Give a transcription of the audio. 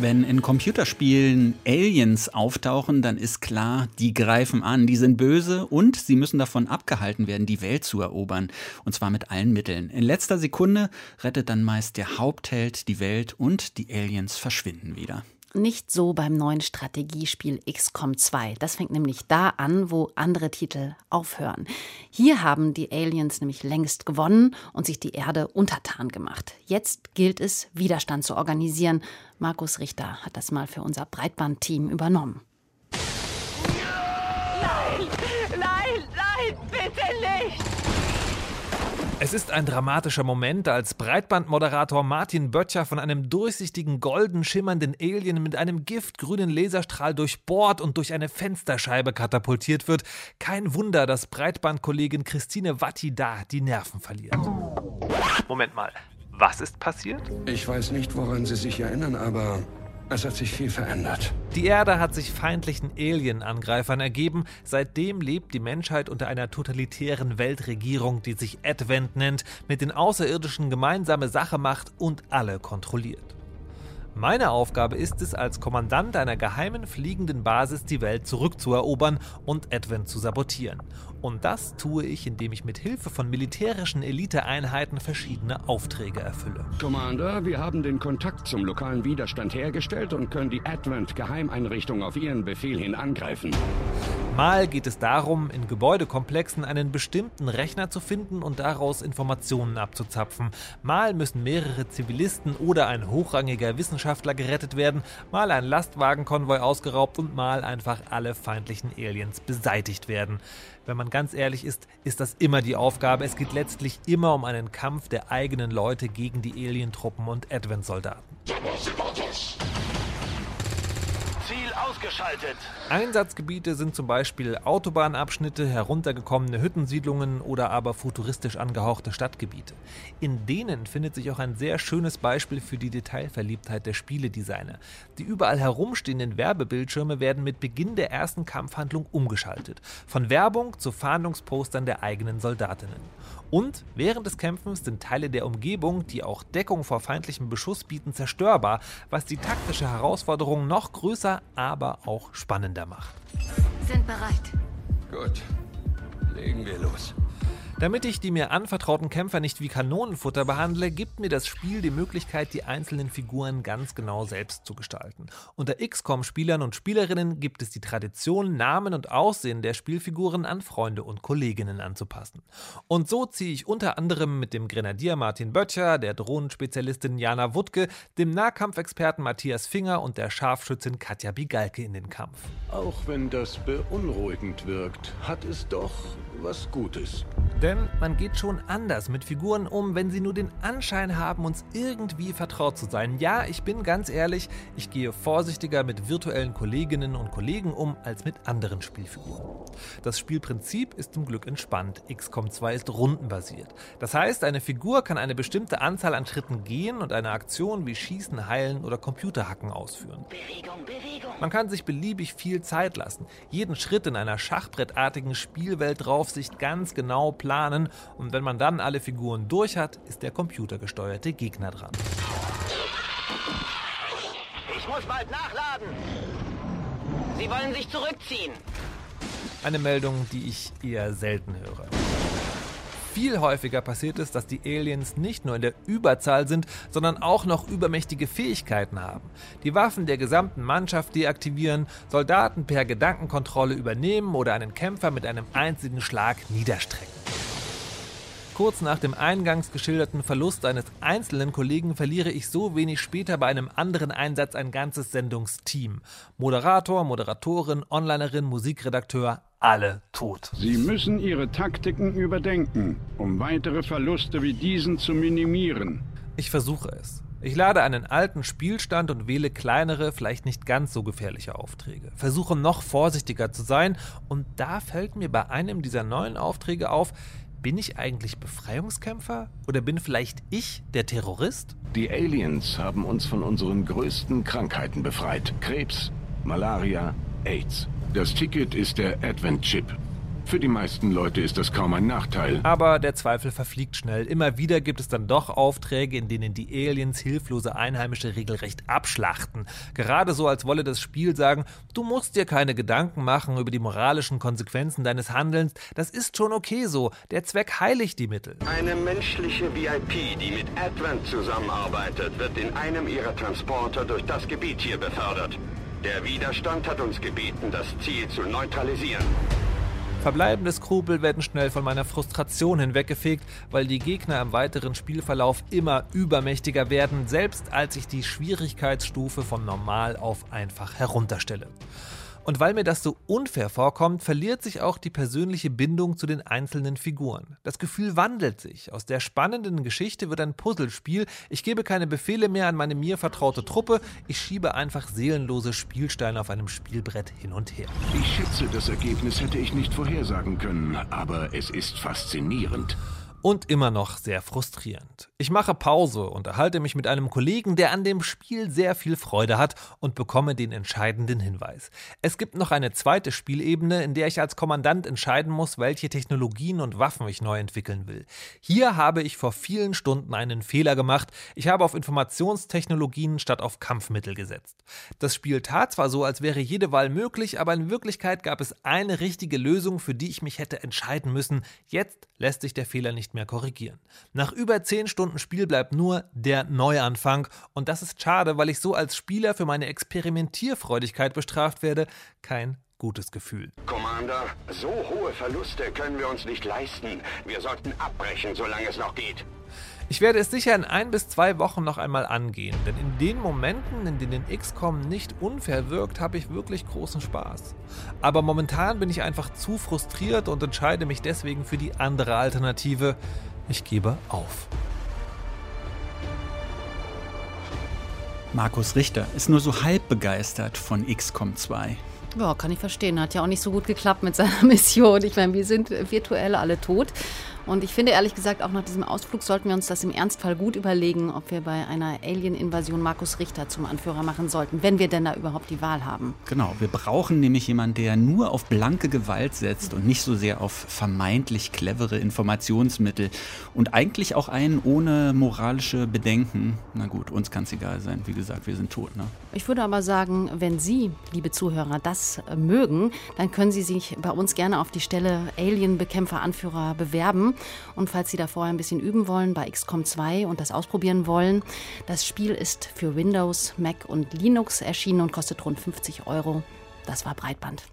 Wenn in Computerspielen Aliens auftauchen, dann ist klar, die greifen an, die sind böse und sie müssen davon abgehalten werden, die Welt zu erobern. Und zwar mit allen Mitteln. In letzter Sekunde rettet dann meist der Hauptheld die Welt und die Aliens verschwinden wieder. Nicht so beim neuen Strategiespiel XCOM 2. Das fängt nämlich da an, wo andere Titel aufhören. Hier haben die Aliens nämlich längst gewonnen und sich die Erde untertan gemacht. Jetzt gilt es, Widerstand zu organisieren. Markus Richter hat das mal für unser Breitbandteam übernommen. Nein, nein, nein, bitte nicht! Es ist ein dramatischer Moment, als Breitbandmoderator Martin Böttcher von einem durchsichtigen, golden schimmernden Alien mit einem giftgrünen Laserstrahl durchbohrt und durch eine Fensterscheibe katapultiert wird. Kein Wunder, dass Breitbandkollegin Christine Watti da die Nerven verliert. Moment mal, was ist passiert? Ich weiß nicht, woran Sie sich erinnern, aber es hat sich viel verändert. Die Erde hat sich feindlichen Alien-Angreifern ergeben. Seitdem lebt die Menschheit unter einer totalitären Weltregierung, die sich Advent nennt, mit den Außerirdischen gemeinsame Sache macht und alle kontrolliert. Meine Aufgabe ist es, als Kommandant einer geheimen fliegenden Basis die Welt zurückzuerobern und Advent zu sabotieren. Und das tue ich, indem ich mit Hilfe von militärischen Eliteeinheiten verschiedene Aufträge erfülle. Commander, wir haben den Kontakt zum lokalen Widerstand hergestellt und können die Advent-Geheimeinrichtung auf Ihren Befehl hin angreifen. Mal geht es darum, in Gebäudekomplexen einen bestimmten Rechner zu finden und daraus Informationen abzuzapfen. Mal müssen mehrere Zivilisten oder ein hochrangiger Wissenschaftler gerettet werden, mal ein Lastwagenkonvoi ausgeraubt und mal einfach alle feindlichen Aliens beseitigt werden. Wenn man ganz ehrlich ist, ist das immer die Aufgabe. Es geht letztlich immer um einen Kampf der eigenen Leute gegen die Alientruppen und Advent-Soldaten. Ausgeschaltet. Einsatzgebiete sind zum Beispiel Autobahnabschnitte, heruntergekommene Hüttensiedlungen oder aber futuristisch angehauchte Stadtgebiete. In denen findet sich auch ein sehr schönes Beispiel für die Detailverliebtheit der Spieledesigner. Die überall herumstehenden Werbebildschirme werden mit Beginn der ersten Kampfhandlung umgeschaltet. Von Werbung zu Fahndungspostern der eigenen Soldatinnen. Und während des Kämpfens sind Teile der Umgebung, die auch Deckung vor feindlichem Beschuss bieten, zerstörbar, was die taktische Herausforderung noch größer, aber auch spannender macht. Sind bereit. Gut, legen wir los. Damit ich die mir anvertrauten Kämpfer nicht wie Kanonenfutter behandle, gibt mir das Spiel die Möglichkeit, die einzelnen Figuren ganz genau selbst zu gestalten. Unter XCOM-Spielern und Spielerinnen gibt es die Tradition, Namen und Aussehen der Spielfiguren an Freunde und Kolleginnen anzupassen. Und so ziehe ich unter anderem mit dem Grenadier Martin Böttcher, der Drohnenspezialistin Jana Wuttke, dem Nahkampfexperten Matthias Finger und der Scharfschützin Katja Bigalke in den Kampf. Auch wenn das beunruhigend wirkt, hat es doch was Gutes. Denn man geht schon anders mit Figuren um, wenn sie nur den Anschein haben, uns irgendwie vertraut zu sein. Ja, ich bin ganz ehrlich, ich gehe vorsichtiger mit virtuellen Kolleginnen und Kollegen um als mit anderen Spielfiguren. Das Spielprinzip ist zum Glück entspannt. XCOM 2 ist rundenbasiert. Das heißt, eine Figur kann eine bestimmte Anzahl an Schritten gehen und eine Aktion wie Schießen, Heilen oder Computerhacken ausführen. Bewegung, Bewegung. Man kann sich beliebig viel Zeit lassen, jeden Schritt in einer schachbrettartigen Spielwelt Draufsicht ganz genau planen und wenn man dann alle Figuren durch hat, ist der computergesteuerte Gegner dran. Ich muss bald nachladen. Sie wollen sich zurückziehen. Eine Meldung, die ich eher selten höre. Viel häufiger passiert es, dass die Aliens nicht nur in der Überzahl sind, sondern auch noch übermächtige Fähigkeiten haben. Die Waffen der gesamten Mannschaft deaktivieren, Soldaten per Gedankenkontrolle übernehmen oder einen Kämpfer mit einem einzigen Schlag niederstrecken. Kurz nach dem eingangs geschilderten Verlust eines einzelnen Kollegen verliere ich so wenig später bei einem anderen Einsatz ein ganzes Sendungsteam. Moderator, Moderatorin, Onlinerin, Musikredakteur, alle tot. Sie müssen Ihre Taktiken überdenken, um weitere Verluste wie diesen zu minimieren. Ich versuche es. Ich lade einen alten Spielstand und wähle kleinere, vielleicht nicht ganz so gefährliche Aufträge. Versuche noch vorsichtiger zu sein und da fällt mir bei einem dieser neuen Aufträge auf, bin ich eigentlich Befreiungskämpfer oder bin vielleicht ich der Terrorist? Die Aliens haben uns von unseren größten Krankheiten befreit. Krebs, Malaria, AIDS. Das Ticket ist der Advent-Chip. Für die meisten Leute ist das kaum ein Nachteil. Aber der Zweifel verfliegt schnell. Immer wieder gibt es dann doch Aufträge, in denen die Aliens hilflose Einheimische regelrecht abschlachten. Gerade so, als wolle das Spiel sagen, du musst dir keine Gedanken machen über die moralischen Konsequenzen deines Handelns. Das ist schon okay so. Der Zweck heiligt die Mittel. Eine menschliche VIP, die mit Advent zusammenarbeitet, wird in einem ihrer Transporter durch das Gebiet hier befördert. Der Widerstand hat uns gebeten, das Ziel zu neutralisieren. Verbleibende Skrupel werden schnell von meiner Frustration hinweggefegt, weil die Gegner im weiteren Spielverlauf immer übermächtiger werden, selbst als ich die Schwierigkeitsstufe von normal auf einfach herunterstelle. Und weil mir das so unfair vorkommt, verliert sich auch die persönliche Bindung zu den einzelnen Figuren. Das Gefühl wandelt sich. Aus der spannenden Geschichte wird ein Puzzlespiel. Ich gebe keine Befehle mehr an meine mir vertraute Truppe. Ich schiebe einfach seelenlose Spielsteine auf einem Spielbrett hin und her. Ich schätze, das Ergebnis hätte ich nicht vorhersagen können, aber es ist faszinierend und immer noch sehr frustrierend. Ich mache Pause, unterhalte mich mit einem Kollegen, der an dem Spiel sehr viel Freude hat und bekomme den entscheidenden Hinweis. Es gibt noch eine zweite Spielebene, in der ich als Kommandant entscheiden muss, welche Technologien und Waffen ich neu entwickeln will. Hier habe ich vor vielen Stunden einen Fehler gemacht. Ich habe auf Informationstechnologien statt auf Kampfmittel gesetzt. Das Spiel tat zwar so, als wäre jede Wahl möglich, aber in Wirklichkeit gab es eine richtige Lösung, für die ich mich hätte entscheiden müssen. Jetzt lässt sich der Fehler nicht mehr korrigieren. Nach über 10 Stunden Spiel bleibt nur der Neuanfang und das ist schade, weil ich so als Spieler für meine Experimentierfreudigkeit bestraft werde. Kein gutes Gefühl. Commander, so hohe Verluste können wir uns nicht leisten. Wir sollten abbrechen, solange es noch geht. Ich werde es sicher in ein bis zwei Wochen noch einmal angehen, denn in den Momenten, in denen XCOM nicht unfair wirkt, habe ich wirklich großen Spaß. Aber momentan bin ich einfach zu frustriert und entscheide mich deswegen für die andere Alternative. Ich gebe auf. Markus Richter ist nur so halb begeistert von XCOM 2. Ja, kann ich verstehen. Hat ja auch nicht so gut geklappt mit seiner Mission. Ich meine, wir sind virtuell alle tot. Und ich finde ehrlich gesagt, auch nach diesem Ausflug sollten wir uns das im Ernstfall gut überlegen, ob wir bei einer Alien-Invasion Markus Richter zum Anführer machen sollten, wenn wir denn da überhaupt die Wahl haben. Genau, wir brauchen nämlich jemanden, der nur auf blanke Gewalt setzt und nicht so sehr auf vermeintlich clevere Informationsmittel. Und eigentlich auch einen ohne moralische Bedenken. Na gut, uns kann es egal sein. Wie gesagt, wir sind tot. Ne? Ich würde aber sagen, wenn Sie, liebe Zuhörer, das mögen, dann können Sie sich bei uns gerne auf die Stelle Alien-Bekämpfer-Anführer bewerben. Und falls Sie da vorher ein bisschen üben wollen bei XCOM 2 und das ausprobieren wollen, das Spiel ist für Windows, Mac und Linux erschienen und kostet rund 50 Euro. Das war Breitband.